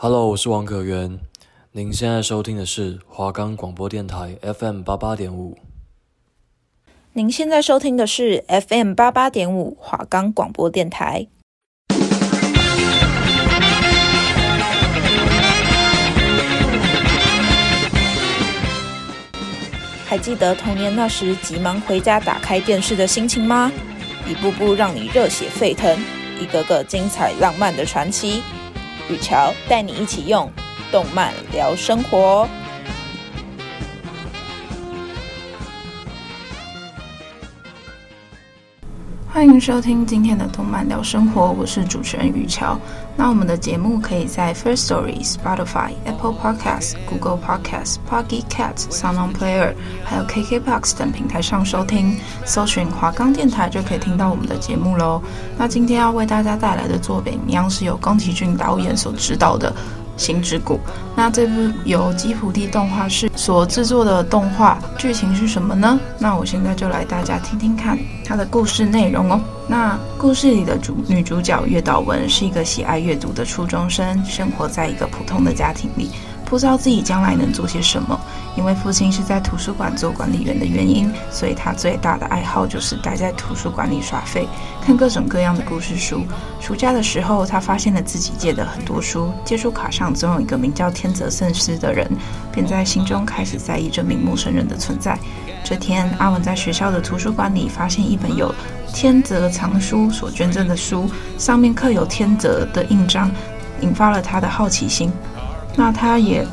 Hello，我是王可元。您现在收听的是华冈广播电台 FM 八八点五。您现在收听的是 FM 八八点五华冈广播电台。还记得童年那时急忙回家打开电视的心情吗？一步步让你热血沸腾，一个个精彩浪漫的传奇。雨乔带你一起用动漫聊生活。欢迎收听今天的动漫聊生活，我是主持人雨乔。那我们的节目可以在 First Story、Spotify、Apple Podcasts、Google Podcasts、Pocket Casts、SoundOn Player，还有 KKBox 等平台上收听，搜寻华冈电台就可以听到我们的节目喽。那今天要为大家带来的作品，一样是由宫崎骏导演所指导的。行之谷，那这部由吉卜力动画室所制作的动画剧情是什么呢？那我现在就来大家听听看它的故事内容哦。那故事里的主女主角月岛文是一个喜爱阅读的初中生，生活在一个普通的家庭里。不知道自己将来能做些什么，因为父亲是在图书馆做管理员的原因，所以他最大的爱好就是待在图书馆里耍废，看各种各样的故事书。暑假的时候，他发现了自己借的很多书，借书卡上总有一个名叫天泽圣司的人，便在心中开始在意这名陌生人的存在。这天，阿文在学校的图书馆里发现一本有天泽藏书所捐赠的书，上面刻有天泽的印章，引发了他的好奇心。那他也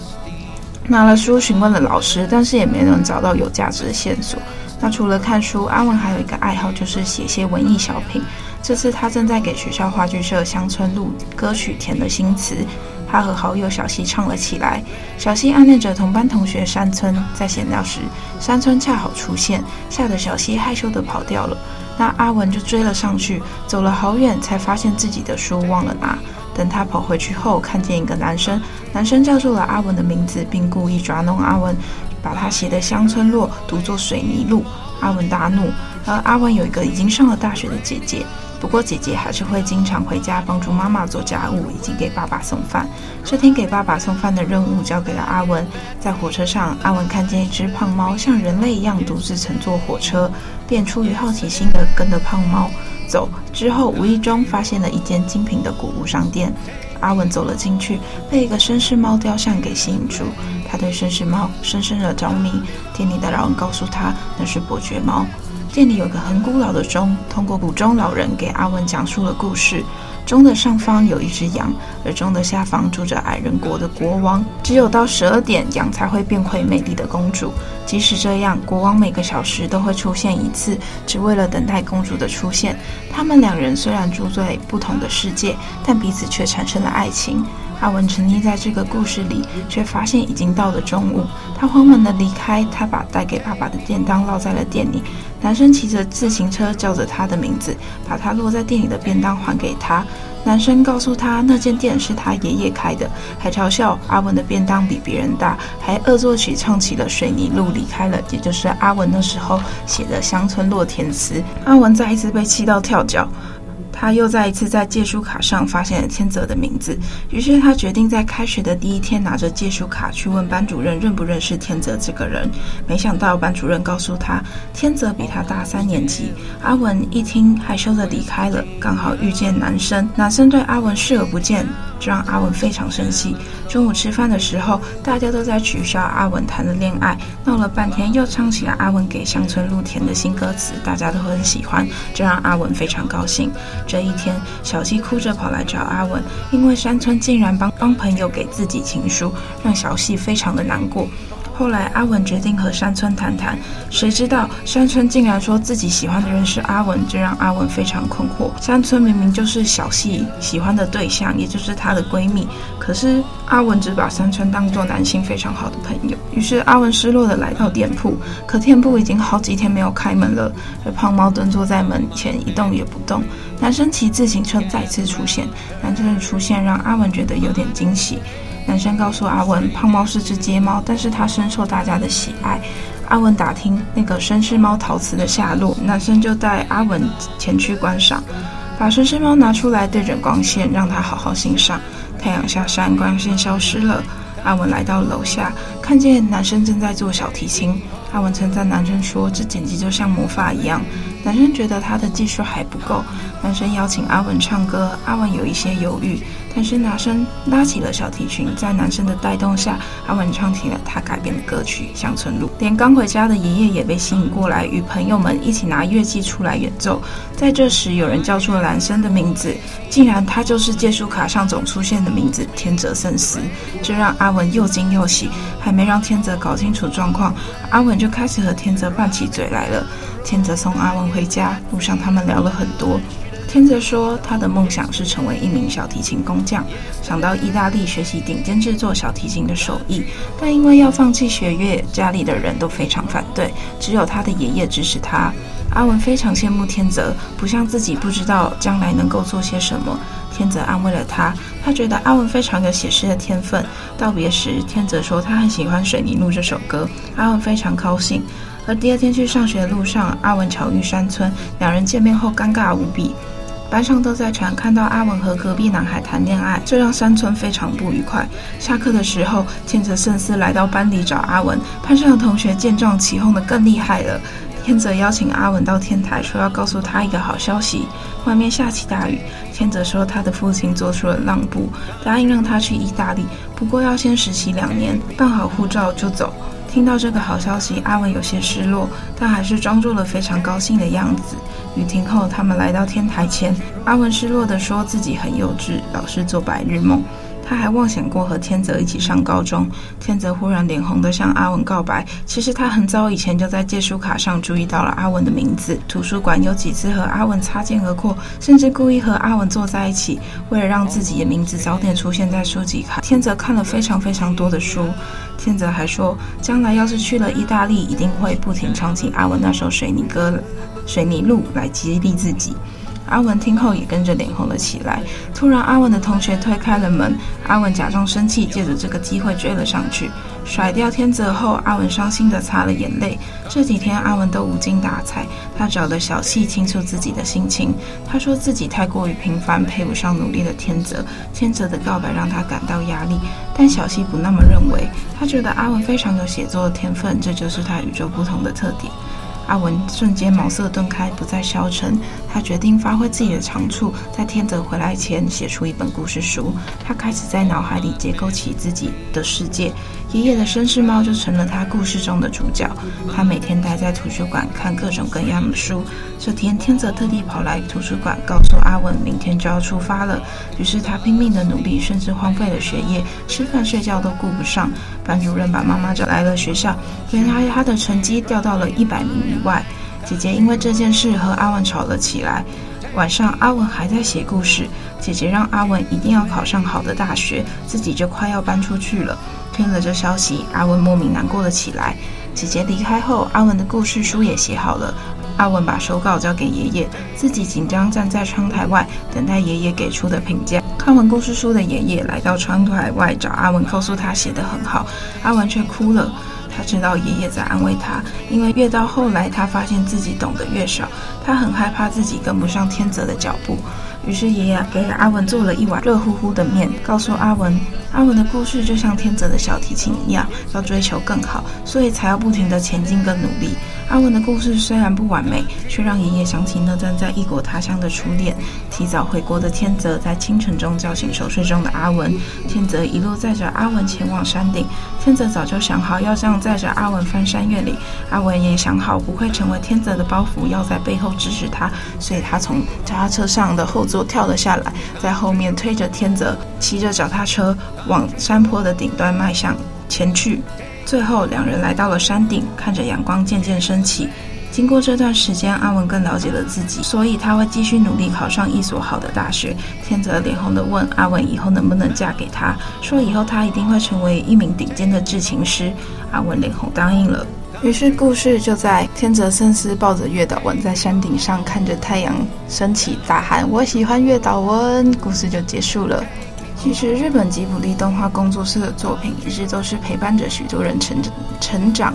拿了书询问了老师，但是也没能找到有价值的线索。那除了看书，阿文还有一个爱好，就是写些文艺小品。这次他正在给学校话剧社乡村录歌曲填了新词，他和好友小西唱了起来。小西暗恋着同班同学山村，在闲聊时，山村恰好出现，吓得小西害羞地跑掉了。那阿文就追了上去，走了好远，才发现自己的书忘了拿。等他跑回去后，看见一个男生，男生叫住了阿文的名字，并故意抓弄阿文，把他写的乡村落读作水泥路。阿文大怒。而阿文有一个已经上了大学的姐姐，不过姐姐还是会经常回家帮助妈妈做家务以及给爸爸送饭。这天给爸爸送饭的任务交给了阿文。在火车上，阿文看见一只胖猫像人类一样独自乘坐火车，便出于好奇心的跟着胖猫。走之后，无意中发现了一间精品的古物商店。阿文走了进去，被一个绅士猫雕像给吸引住。他对绅士猫深深的着迷。店里的老人告诉他，那是伯爵猫。店里有个很古老的钟，通过古钟老人给阿文讲述了故事。钟的上方有一只羊，而钟的下方住着矮人国的国王。只有到十二点，羊才会变回美丽的公主。即使这样，国王每个小时都会出现一次，只为了等待公主的出现。他们两人虽然住在不同的世界，但彼此却产生了爱情。阿文沉溺在这个故事里，却发现已经到了中午。他慌忙地离开，他把带给爸爸的便当落在了店里。男生骑着自行车叫着他的名字，把他落在店里的便当还给他。男生告诉他，那间店是他爷爷开的，还嘲笑阿文的便当比别人大，还恶作剧唱起了水泥路离开了，也就是阿文那时候写的乡村落填词。阿文再一次被气到跳脚。他又再一次在借书卡上发现了天泽的名字，于是他决定在开学的第一天拿着借书卡去问班主任认不认识天泽这个人。没想到班主任告诉他，天泽比他大三年级。阿文一听，害羞地离开了。刚好遇见男生，男生对阿文视而不见，这让阿文非常生气。中午吃饭的时候，大家都在取笑阿文谈了恋爱，闹了半天又唱起了阿文给乡村路填的新歌词，大家都很喜欢，这让阿文非常高兴。这一天，小西哭着跑来找阿文，因为山村竟然帮帮朋友给自己情书，让小西非常的难过。后来，阿文决定和山村谈谈，谁知道山村竟然说自己喜欢的人是阿文，这让阿文非常困惑。山村明明就是小细喜欢的对象，也就是她的闺蜜，可是阿文只把山村当作男性非常好的朋友。于是阿文失落的来到店铺，可店铺已经好几天没有开门了，而胖猫蹲坐在门前一动也不动。男生骑自行车再次出现，男生的出现让阿文觉得有点惊喜。男生告诉阿文，胖猫是只街猫，但是它深受大家的喜爱。阿文打听那个绅士猫陶瓷的下落，男生就带阿文前去观赏，把绅士猫拿出来对准光线，让它好好欣赏。太阳下山，光线消失了。阿文来到楼下，看见男生正在做小提琴。阿文称赞男生说：“这简直就像魔法一样。”男生觉得他的技术还不够。男生邀请阿文唱歌，阿文有一些犹豫。但是男生拉起了小提琴，在男生的带动下，阿文唱起了他改编的歌曲《乡村路》。连刚回家的爷爷也被吸引过来，与朋友们一起拿乐器出来演奏。在这时，有人叫出了男生的名字，竟然他就是借书卡上总出现的名字天泽圣司。这让阿文又惊又喜。还没让天泽搞清楚状况，阿文就开始和天泽拌起嘴来了。天泽送阿文回家，路上他们聊了很多。天泽说，他的梦想是成为一名小提琴工匠，想到意大利学习顶尖制作小提琴的手艺，但因为要放弃学业，家里的人都非常反对，只有他的爷爷支持他。阿文非常羡慕天泽，不像自己不知道将来能够做些什么。天泽安慰了他，他觉得阿文非常有写诗的天分。道别时，天泽说他很喜欢《水泥路》这首歌，阿文非常高兴。而第二天去上学的路上，阿文巧遇山村，两人见面后尴尬无比。班上都在传看到阿文和隔壁男孩谈恋爱，这让山村非常不愉快。下课的时候，天泽圣司来到班里找阿文，班上的同学见状起哄得更厉害了。天泽邀请阿文到天台，说要告诉他一个好消息。外面下起大雨，天泽说他的父亲做出了让步，答应让他去意大利，不过要先实习两年，办好护照就走。听到这个好消息，阿文有些失落，但还是装作了非常高兴的样子。雨停后，他们来到天台前，阿文失落地说自己很幼稚，老是做白日梦。他还妄想过和天泽一起上高中。天泽忽然脸红地向阿文告白，其实他很早以前就在借书卡上注意到了阿文的名字。图书馆有几次和阿文擦肩而过，甚至故意和阿文坐在一起，为了让自己的名字早点出现在书籍卡。天泽看了非常非常多的书。天泽还说，将来要是去了意大利，一定会不停唱起阿文那首水泥歌《水泥路》来激励自己。阿文听后也跟着脸红了起来。突然，阿文的同学推开了门，阿文假装生气，借着这个机会追了上去。甩掉天泽后，阿文伤心地擦了眼泪。这几天，阿文都无精打采。他找了小溪倾诉自己的心情。他说自己太过于平凡，配不上努力的天泽。天泽的告白让他感到压力，但小溪不那么认为。他觉得阿文非常有写作的天分，这就是他与众不同的特点。阿文瞬间茅塞顿开，不再消沉。他决定发挥自己的长处，在天泽回来前写出一本故事书。他开始在脑海里结构起自己的世界。爷爷的绅士猫就成了他故事中的主角。他每天待在图书馆看各种各样的书。这天，天泽特地跑来图书馆，告诉阿文明天就要出发了。于是他拼命的努力，甚至荒废了学业，吃饭睡觉都顾不上。班主任把妈妈找来了学校，原来他的成绩掉到了一百名以外。姐姐因为这件事和阿文吵了起来。晚上，阿文还在写故事。姐姐让阿文一定要考上好的大学，自己就快要搬出去了。听了这消息，阿文莫名难过了起来。姐姐离开后，阿文的故事书也写好了。阿文把手稿交给爷爷，自己紧张站在窗台外，等待爷爷给出的评价。看完故事书的爷爷来到窗台外找阿文，告诉他写得很好。阿文却哭了。他知道爷爷在安慰他，因为越到后来，他发现自己懂得越少。他很害怕自己跟不上天泽的脚步。于是爷爷给阿文做了一碗热乎乎的面，告诉阿文，阿文的故事就像天泽的小提琴一样，要追求更好，所以才要不停的前进跟努力。阿文的故事虽然不完美，却让爷爷想起那站在异国他乡的初恋。提早回国的天泽在清晨中叫醒熟睡中的阿文，天泽一路载着阿文前往山顶。天泽早就想好要这样载着阿文翻山越岭，阿文也想好不会成为天泽的包袱，要在背后支持他，所以他从脚踏车上的后座。跳了下来，在后面推着天泽，骑着脚踏车往山坡的顶端迈向前去。最后，两人来到了山顶，看着阳光渐渐升起。经过这段时间，阿文更了解了自己，所以他会继续努力考上一所好的大学。天泽脸红地问阿文以后能不能嫁给他，说以后他一定会成为一名顶尖的制琴师。阿文脸红答应了。于是，故事就在天泽圣司抱着月岛文在山顶上看着太阳升起，大喊“我喜欢月岛文”，故事就结束了。其实，日本吉卜力动画工作室的作品一直都是陪伴着许多人成成长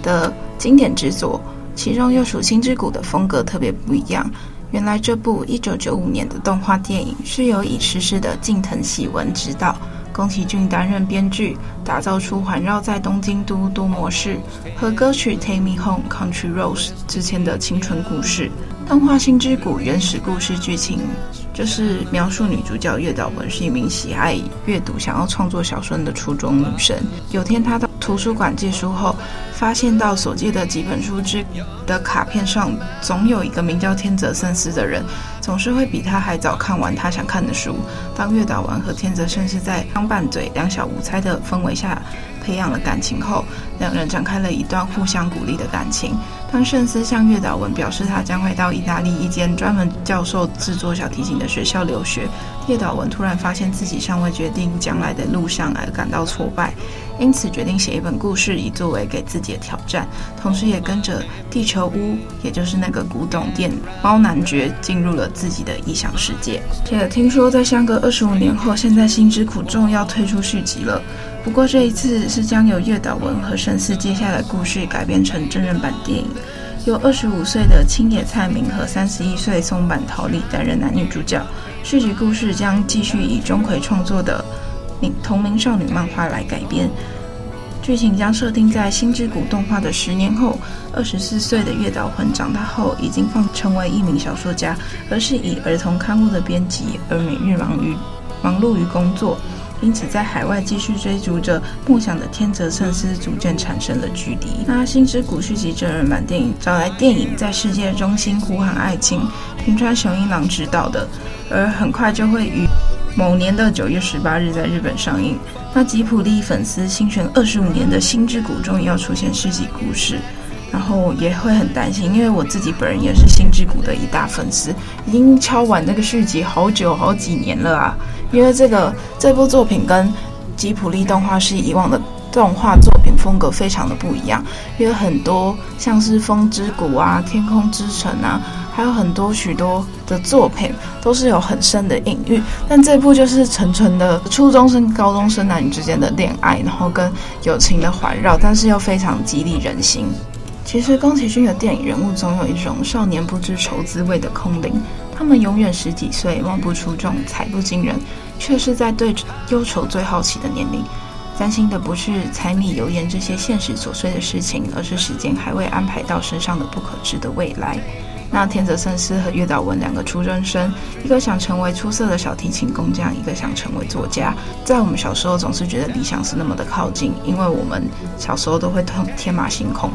的经典之作，其中又属《星之谷》的风格特别不一样。原来这部一九九五年的动画电影是由已逝世的近藤喜文执导，宫崎骏担任编剧，打造出环绕在东京都多模式和歌曲《Take Me Home Country Roads》之间的青春故事。动画《星之谷》原始故事剧情就是描述女主角月岛文是一名喜爱阅读、想要创作小说的初中女生。有天，她到图书馆借书后，发现到所借的几本书之的卡片上，总有一个名叫天泽圣司的人，总是会比她还早看完她想看的书。当月岛文和天泽圣司在相伴嘴、两小无猜的氛围下培养了感情后，两人展开了一段互相鼓励的感情。当圣斯向月岛文表示他将会到意大利一间专门教授制作小提琴的学校留学，月岛文突然发现自己尚未决定将来的路上而感到挫败，因此决定写一本故事以作为给自己的挑战，同时也跟着地球屋，也就是那个古董店猫男爵进入了自己的异想世界。且听说在相隔二十五年后，现在心之苦终于要推出续集了。不过这一次是将由月岛文和圣司接下来的故事改编成真人版电影，由二十五岁的青野菜明和三十一岁松坂桃李担任男女主角。续集故事将继续以钟馗创作的名同名少女漫画来改编，剧情将设定在星之谷动画的十年后，二十四岁的月岛文长大后已经放成为一名小说家，而是以儿童刊物的编辑而每日忙于忙碌于工作。因此，在海外继续追逐着梦想的天泽圣司逐渐产生了距离。那《心之谷》续集真人版电影找来电影在世界中心呼喊爱情，平川雄一郎执导的，而很快就会于某年的九月十八日在日本上映。那吉卜力粉丝心悬二十五年的《心之谷》终于要出现续集故事。然后也会很担心，因为我自己本人也是《心之谷》的一大粉丝，已经敲完那个续集好久好几年了啊！因为这个这部作品跟吉卜力动画是以往的动画作品风格非常的不一样，因为很多像是《风之谷》啊、《天空之城》啊，还有很多许多的作品都是有很深的隐喻，但这部就是纯纯的初中生、高中生男女之间的恋爱，然后跟友情的环绕，但是又非常激励人心。其实宫崎骏的电影人物总有一种少年不知愁滋味的空灵，他们永远十几岁，貌不出众，才不惊人，却是在对忧愁最好奇的年龄，担心的不是柴米油盐这些现实琐碎的事情，而是时间还未安排到身上的不可知的未来。那天泽圣司和月岛文两个初中生，一个想成为出色的小提琴工匠，一个想成为作家。在我们小时候，总是觉得理想是那么的靠近，因为我们小时候都会通天马行空。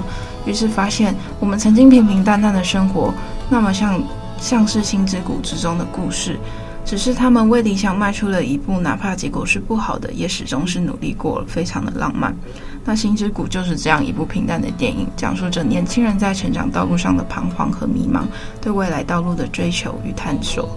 于是发现，我们曾经平平淡淡的生活，那么像像是心之谷之中的故事。只是他们为理想迈出了一步，哪怕结果是不好的，也始终是努力过了，非常的浪漫。那《心之谷》就是这样一部平淡的电影，讲述着年轻人在成长道路上的彷徨和迷茫，对未来道路的追求与探索。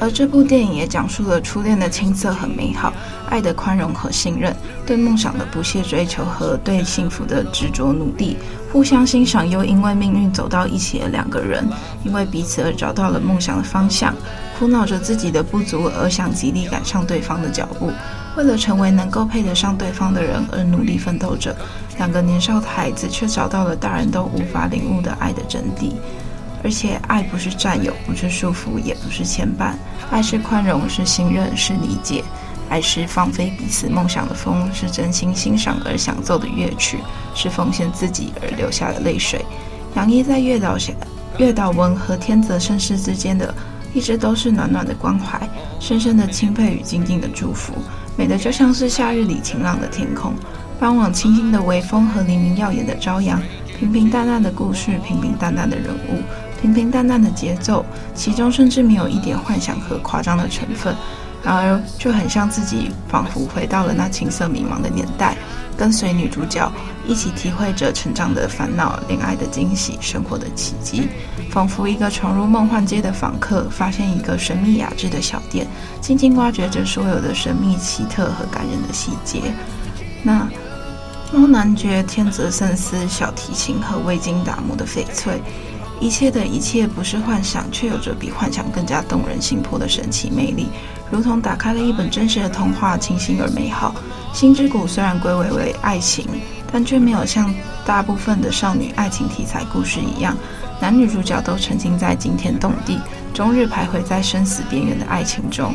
而这部电影也讲述了初恋的青涩和美好，爱的宽容和信任，对梦想的不懈追求和对幸福的执着努力，互相欣赏又因为命运走到一起的两个人，因为彼此而找到了梦想的方向，苦恼着自己的不足而想极力赶上对方的脚步。为了成为能够配得上对方的人而努力奋斗着，两个年少的孩子却找到了大人都无法领悟的爱的真谛。而且，爱不是占有，不是束缚，也不是牵绊，爱是宽容，是信任，是理解。爱是放飞彼此梦想的风，是真心欣赏而享奏的乐曲，是奉献自己而流下的泪水。洋溢在月岛下、月岛文和天泽盛世之间的，一直都是暖暖的关怀，深深的钦佩与静静的祝福。美的就像是夏日里晴朗的天空，傍晚清新的微风和黎明耀眼的朝阳，平平淡淡的故事，平平淡淡的人物，平平淡淡的节奏，其中甚至没有一点幻想和夸张的成分，然而就很像自己仿佛回到了那青涩迷茫的年代，跟随女主角一起体会着成长的烦恼、恋爱的惊喜、生活的奇迹。仿佛一个闯入梦幻街的访客，发现一个神秘雅致的小店，静静挖掘着所有的神秘、奇特和感人的细节。那猫男爵、天泽圣司、小提琴和未经打磨的翡翠，一切的一切不是幻想，却有着比幻想更加动人心魄的神奇魅力，如同打开了一本真实的童话，清新而美好。星之谷虽然归为为爱情，但却没有像大部分的少女爱情题材故事一样。男女主角都沉浸在惊天动地、终日徘徊在生死边缘的爱情中。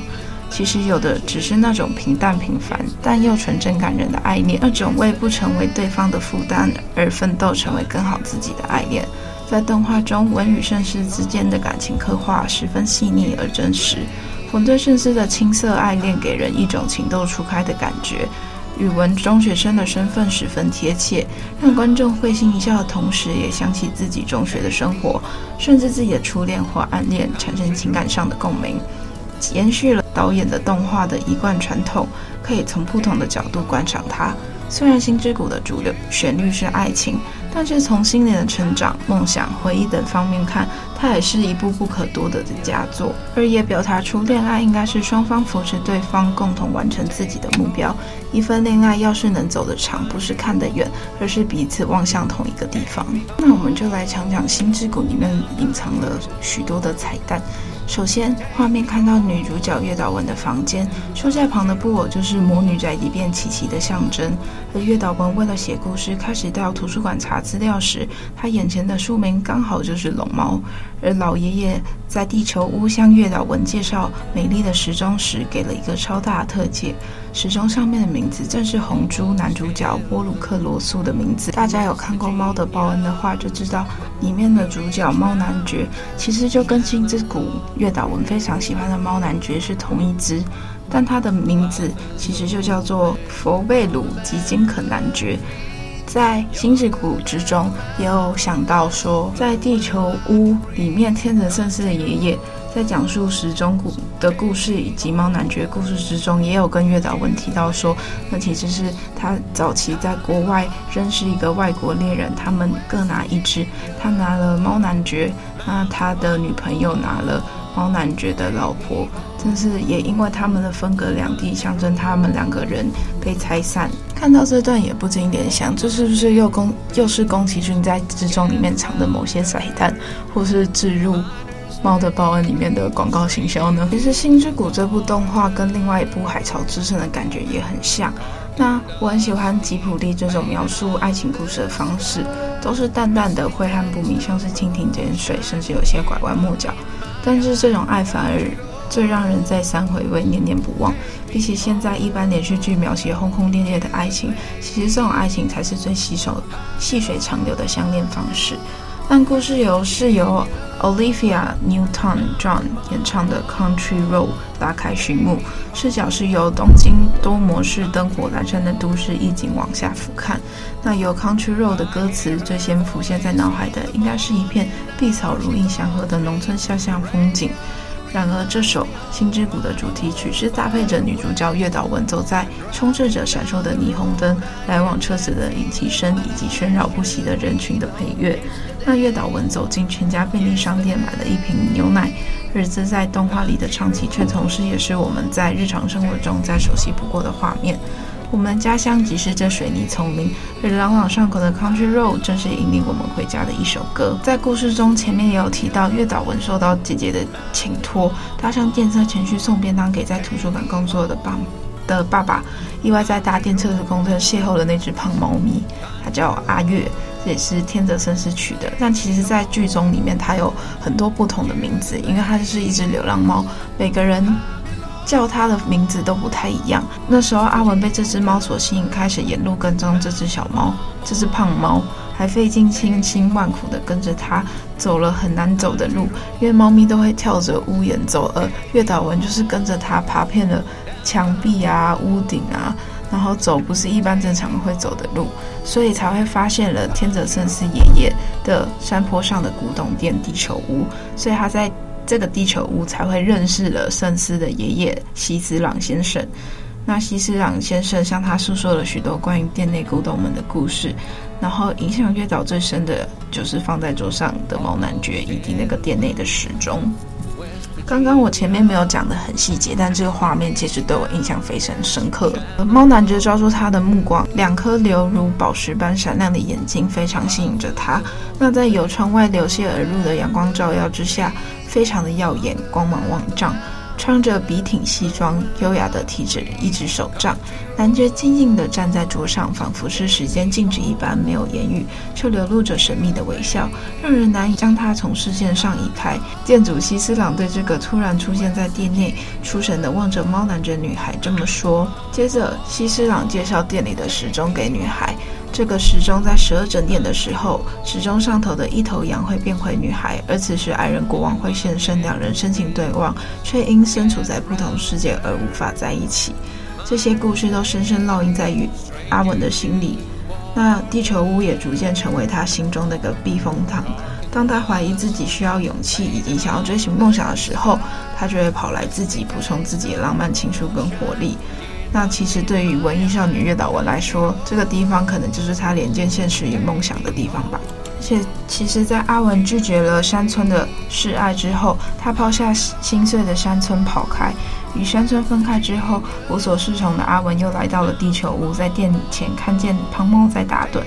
其实有的只是那种平淡平凡但又纯真感人的爱恋，那种为不成为对方的负担而奋斗，成为更好自己的爱恋。在动画中，文与圣司之间的感情刻画十分细腻而真实。文对圣司的青涩爱恋给人一种情窦初开的感觉，与文中学生的身份十分贴切，让观众会心一笑的同时，也想起自己中学的生活，甚至自己的初恋或暗恋，产生情感上的共鸣。延续了导演的动画的一贯传统，可以从不同的角度观赏它。虽然《心之谷》的主流旋律是爱情，但是从心灵的成长、梦想、回忆等方面看，它也是一部不可多得的佳作。二也表达出恋爱应该是双方扶持对方，共同完成自己的目标。一份恋爱要是能走得长，不是看得远，而是彼此望向同一个地方。那我们就来讲讲《心之谷》里面隐藏了许多的彩蛋。首先，画面看到女主角月岛文的房间，书架旁的布偶就是魔女宅急便琪琪的象征。而月岛文为了写故事，开始到图书馆查资料时，他眼前的书名刚好就是龙猫。而老爷爷在地球屋向月岛文介绍美丽的时钟时，给了一个超大的特写，时钟上面的名字正是红珠男主角波鲁克罗素的名字。大家有看过《猫的报恩》的话，就知道里面的主角猫男爵其实就跟心之谷月岛文非常喜欢的猫男爵是同一只，但他的名字其实就叫做佛贝鲁吉金肯男爵。在心之谷之中，也有想到说，在地球屋里面，天泽圣司的爷爷在讲述时钟谷的故事以及猫男爵故事之中，也有跟月岛文提到说，那其实是他早期在国外认识一个外国恋人，他们各拿一只，他拿了猫男爵，那他的女朋友拿了猫男爵的老婆。但是也因为他们的分隔两地，象征他们两个人被拆散。看到这段也不禁联想，这是不是又宫又是宫崎骏在之中里面藏的某些彩蛋，或是置入《猫的报恩》里面的广告行销呢？其实《星之谷》这部动画跟另外一部《海潮之声》的感觉也很像。那我很喜欢吉卜力这种描述爱情故事的方式，都是淡淡的晦暗不明，像是蜻蜓点水，甚至有些拐弯抹角。但是这种爱反而。最让人再三回味、念念不忘。比起现在一般连续剧描写轰轰烈烈的爱情，其实这种爱情才是最稀少、细水长流的相恋方式。但故事由是由 Olivia Newton-John 演唱的《Country Road》拉开序幕，视角是由东京多模式灯火阑珊的都市意境往下俯瞰。那由《Country Road》的歌词最先浮现在脑海的，应该是一片碧草如茵、祥和的农村小巷风景。然而，这首《心之谷》的主题曲是搭配着女主角月岛文走在充斥着闪烁的霓虹灯、来往车子的引擎声以及喧扰不息的人群的配乐。那月岛文走进全家便利商店买了一瓶牛奶，日子在动画里的场景却同时也是我们在日常生活中再熟悉不过的画面。我们家乡即是这水泥丛林，而朗朗上口的《Country Road》正是引领我们回家的一首歌。在故事中，前面也有提到，月岛文受到姐姐的请托，搭上电车前去送便当给在图书馆工作的爸的爸爸。意外在搭电车的公车邂逅了那只胖猫咪，它叫阿月，这也是天泽圣司取的。但其实，在剧中里面，它有很多不同的名字，因为它就是一只流浪猫，每个人。叫他的名字都不太一样。那时候阿文被这只猫所吸引，开始沿路跟踪这只小猫。这只胖猫还费尽千辛万苦地跟着他走了很难走的路，因为猫咪都会跳着屋檐走，而月岛文就是跟着他爬遍了墙壁啊、屋顶啊，然后走不是一般正常会走的路，所以才会发现了天泽圣司爷爷的山坡上的古董店地球屋。所以他在。这个地球屋才会认识了圣司的爷爷西斯朗先生。那西斯朗先生向他诉说了许多关于店内古董们的故事。然后影响月岛最深的就是放在桌上的猫男爵以及那个店内的时钟。刚刚我前面没有讲得很细节，但这个画面其实对我印象非常深刻。猫男爵抓住他的目光，两颗流如宝石般闪亮的眼睛非常吸引着他。那在由窗外流泻而入的阳光照耀之下，非常的耀眼，光芒万丈。穿着笔挺西装，优雅的提着一只手杖，男爵静静地站在桌上，仿佛是时间静止一般，没有言语，却流露着神秘的微笑，让人难以将他从视线上移开。店主西斯朗对这个突然出现在店内、出神的望着猫男爵女孩这么说。接着，西斯朗介绍店里的时钟给女孩。这个时钟在十二整点的时候，时钟上头的一头羊会变回女孩，而此时爱人国王会现身，两人深情对望，却因身处在不同世界而无法在一起。这些故事都深深烙印在与阿文的心里。那地球屋也逐渐成为他心中那个避风塘。当他怀疑自己需要勇气以及想要追寻梦想的时候，他就会跑来自己补充自己的浪漫情书跟活力。那其实对于文艺少女月岛文来说，这个地方可能就是她连接现实与梦想的地方吧。而且，其实，在阿文拒绝了山村的示爱之后，他抛下心碎的山村跑开。与山村分开之后，无所适从的阿文又来到了地球屋，在店前看见胖猫在打盹。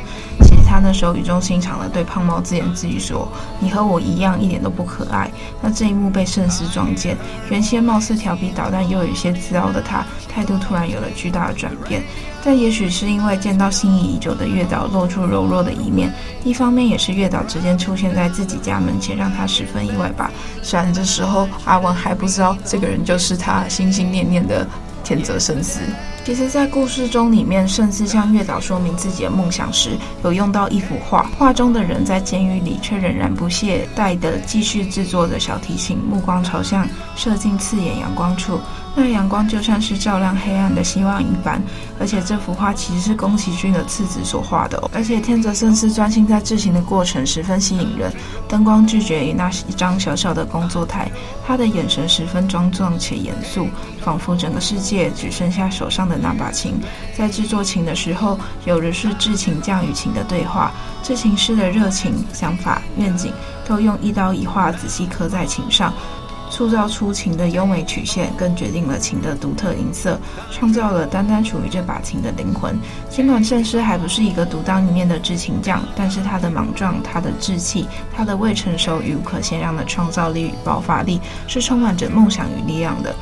他那时候语重心长地对胖猫自言自语说：“你和我一样，一点都不可爱。”那这一幕被圣司撞见，原先貌似调皮捣蛋又有一些自傲的他，态度突然有了巨大的转变。但也许是因为见到心仪已久的月岛露出柔弱的一面，一方面也是月岛直接出现在自己家门前，让他十分意外吧。虽然这时候阿文还不知道这个人就是他心心念念的天泽圣司。其实，在故事中里面，甚至向月岛说明自己的梦想时，有用到一幅画，画中的人在监狱里，却仍然不懈怠地继续制作着小提琴，目光朝向射进刺眼阳光处。那阳光就像是照亮黑暗的希望一般，而且这幅画其实是宫崎骏的次子所画的哦。而且天泽圣司专心在制琴的过程十分吸引人，灯光拒绝于那一张小小的工作台，他的眼神十分庄重且严肃，仿佛整个世界只剩下手上的那把琴。在制作琴的时候，有的是制琴匠与琴的对话，制琴师的热情、想法、愿景，都用一刀一画仔细刻在琴上。塑造出琴的优美曲线，更决定了琴的独特音色，创造了单单属于这把琴的灵魂。尽管圣师还不是一个独当一面的制琴匠，但是他的莽撞、他的志气、他的未成熟与无可限量的创造力与爆发力，是充满着梦想与力量的。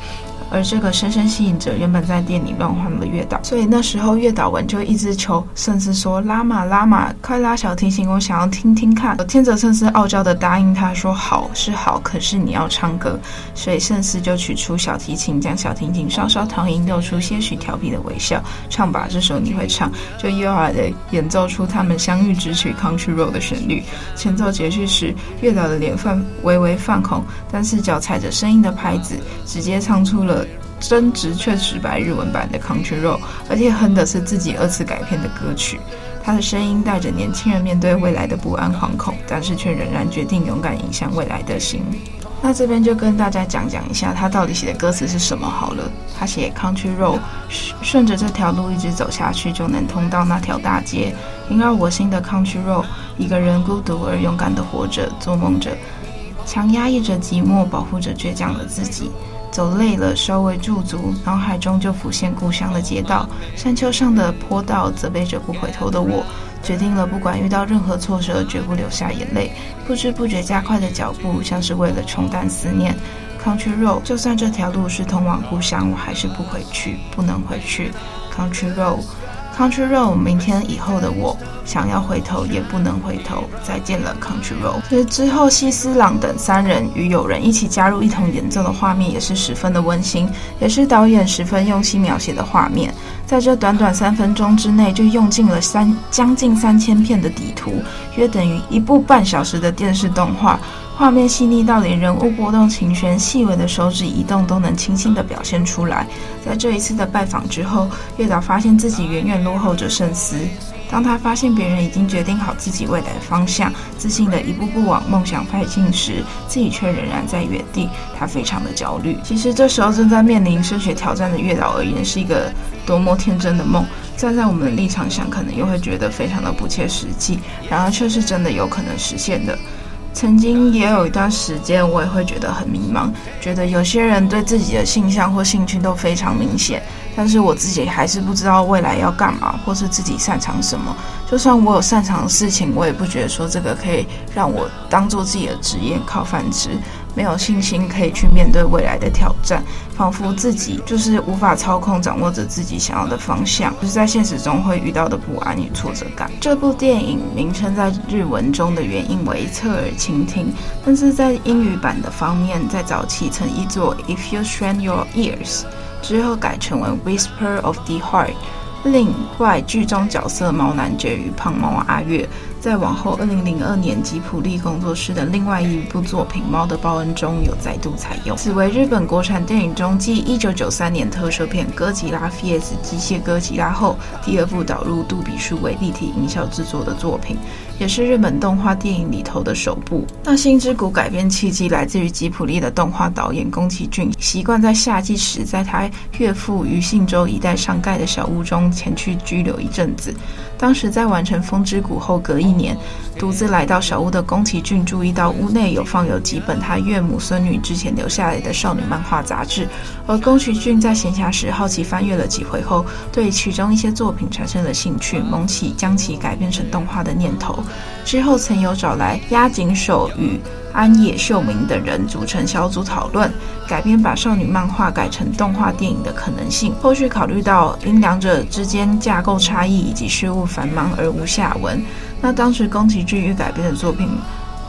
而这个深深吸引着原本在店里乱晃的月岛，所以那时候月岛文就一直求圣司说：“拉玛拉玛，快拉小提琴，我想要听听看。”天泽圣司傲娇的答应他说：“好是好，可是你要唱歌。”所以圣司就取出小提琴，将小提琴稍稍调音，露出些许调皮的微笑，唱吧，这首你会唱。就优雅的演奏出他们相遇之曲《Country Road》的旋律。前奏结束时，月岛的脸泛微微泛红，但是脚踩着声音的拍子，直接唱出了。真直却直白日文版的《Country Road》，而且哼的是自己二次改编的歌曲。他的声音带着年轻人面对未来的不安惶恐，但是却仍然决定勇敢迎向未来的心。那这边就跟大家讲讲一下，他到底写的歌词是什么好了。他写《Country Road》，顺着这条路一直走下去，就能通到那条大街。萦绕我心的 Country Road，一个人孤独而勇敢地活着，做梦着，强压抑着寂寞，保护着倔强的自己。走累了，稍微驻足，脑海中就浮现故乡的街道，山丘上的坡道，责备着不回头的我，决定了不管遇到任何挫折，绝不流下眼泪，不知不觉加快的脚步，像是为了冲淡思念。Country Road，就算这条路是通往故乡，我还是不回去，不能回去。Country Road。Country Road，明天以后的我想要回头也不能回头，再见了，Country Road。之后，西斯朗等三人与友人一起加入一同演奏的画面也是十分的温馨，也是导演十分用心描写的画面。在这短短三分钟之内，就用尽了三将近三千片的底图，约等于一部半小时的电视动画。画面细腻到连人物波动、琴弦细微的手指移动都能清晰的表现出来。在这一次的拜访之后，月岛发现自己远远落后着圣司。当他发现别人已经决定好自己未来的方向，自信地一步步往梦想迈进时，自己却仍然在原地，他非常的焦虑。其实这时候正在面临升学挑战的月岛而言，是一个多么天真的梦。站在我们的立场想，可能又会觉得非常的不切实际，然而却是真的有可能实现的。曾经也有一段时间，我也会觉得很迷茫，觉得有些人对自己的性向或兴趣都非常明显，但是我自己还是不知道未来要干嘛，或是自己擅长什么。就算我有擅长的事情，我也不觉得说这个可以让我当做自己的职业靠饭吃。没有信心可以去面对未来的挑战，仿佛自己就是无法操控、掌握着自己想要的方向，就是在现实中会遇到的不安与挫折感。这部电影名称在日文中的原因为“侧耳倾听”，但是在英语版的方面，在早期曾译作 “If You Strain Your Ears”，之后改成为 “Whisper of the Heart”。另外，剧中角色毛男爵与胖猫阿月。在往后，二零零二年吉普力工作室的另外一部作品《猫的报恩》中有再度采用。此为日本国产电影中继一九九三年特摄片《哥吉拉 vs 机械哥吉拉》后第二部导入杜比数位立体音效制作的作品，也是日本动画电影里头的首部。那《星之谷》改编契机来自于吉卜力的动画导演宫崎骏习惯在夏季时在他岳父于信州一带上盖的小屋中前去居留一阵子。当时在完成《风之谷》后隔一年，独自来到小屋的宫崎骏注意到屋内有放有几本他岳母孙女之前留下来的少女漫画杂志，而宫崎骏在闲暇时好奇翻阅了几回后，对其中一些作品产生了兴趣，萌起将其改编成动画的念头。之后曾有找来押井守与安野秀明等人组成小组讨论改编，把少女漫画改成动画电影的可能性。后续考虑到因两者之间架构差异以及事务繁忙而无下文。那当时宫崎骏欲改编的作品。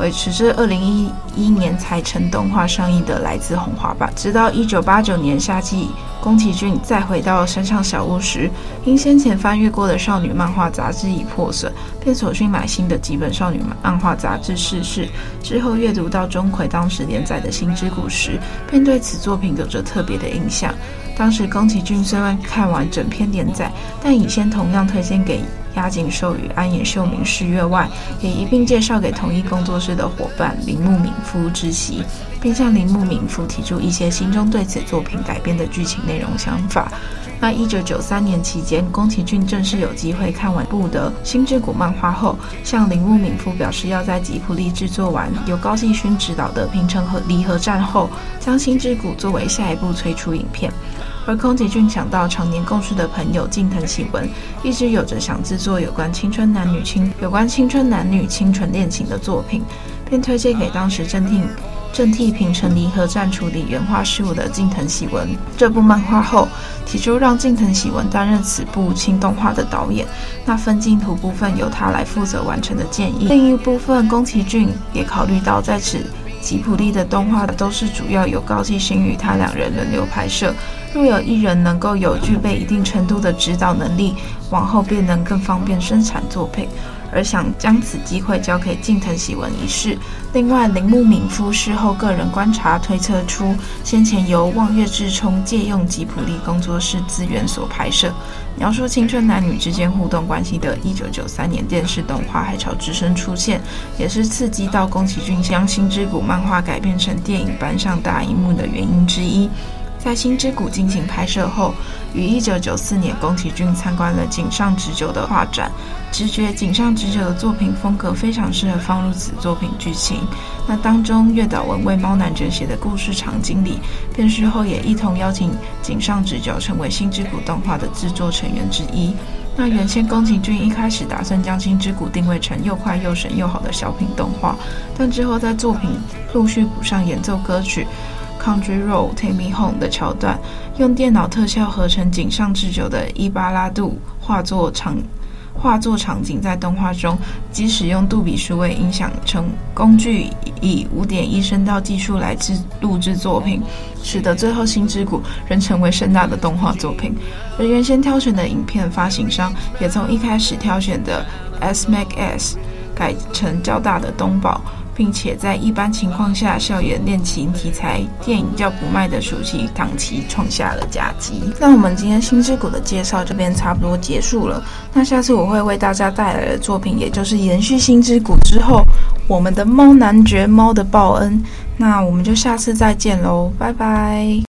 维持至二零一一年才成动画上映的《来自红花坂》，直到一九八九年夏季，宫崎骏再回到山上小屋时，因先前翻阅过的少女漫画杂志已破损，便索性买新的几本少女漫画杂志试试。之后阅读到钟馗当时连载的《心之谷》时，便对此作品有着特别的印象。当时宫崎骏虽未看完整篇连载，但已先同样推荐给。押井守与安野秀明试阅外，也一并介绍给同一工作室的伙伴铃木敏夫知悉，并向铃木敏夫提出一些心中对此作品改编的剧情内容想法。那一九九三年期间，宫崎骏正式有机会看完部的《心之谷》漫画后，向铃木敏夫表示要在吉卜力制作完由高继勋执导的《平成和离合战》后，将《心之谷》作为下一部推出影片。而宫崎骏想到常年共事的朋友近藤喜文一直有着想制作有关青春男女青有关青春男女清纯恋情的作品，便推荐给当时正替正替平成离合站处理原画事务的近藤喜文这部漫画后，提出让近藤喜文担任此部轻动画的导演，那分镜图部分由他来负责完成的建议。另一部分宫崎骏也考虑到在此吉普力的动画都是主要由高继星与他两人轮流拍摄。若有一人能够有具备一定程度的指导能力，往后便能更方便生产作品，而想将此机会交给近藤喜文一事。另外，铃木敏夫事后个人观察推测出，先前由望月志充借用吉卜力工作室资源所拍摄，描述青春男女之间互动关系的1993年电视动画《海潮之声》出现，也是刺激到宫崎骏将《星之谷》漫画改编成电影搬上大荧幕的原因之一。在《星之谷》进行拍摄后，于一九九四年，宫崎骏参观了井上直久的画展，直觉井上直久的作品风格非常适合放入此作品剧情。那当中，月岛文为猫男爵写的故事场景里，便是后也一同邀请井上直久成为《心之谷》动画的制作成员之一。那原先宫崎骏一开始打算将《心之谷》定位成又快又神又好的小品动画，但之后在作品陆续补上演奏歌曲。Country Road Take Me Home 的桥段，用电脑特效合成井上智久的伊巴拉杜画作场画作场景，在动画中即使用杜比数位音响成工具，以五点一声道技术来制录制作品，使得最后《星之谷》仍成为盛大的动画作品。而原先挑选的影片发行商，也从一开始挑选的 S Mac S 改成较大的东宝。并且在一般情况下，校园恋情题材电影叫不卖的暑期档期创下了佳绩。那我们今天《星之谷》的介绍这边差不多结束了。那下次我会为大家带来的作品，也就是延续《星之谷》之后，我们的猫男爵猫的报恩。那我们就下次再见喽，拜拜。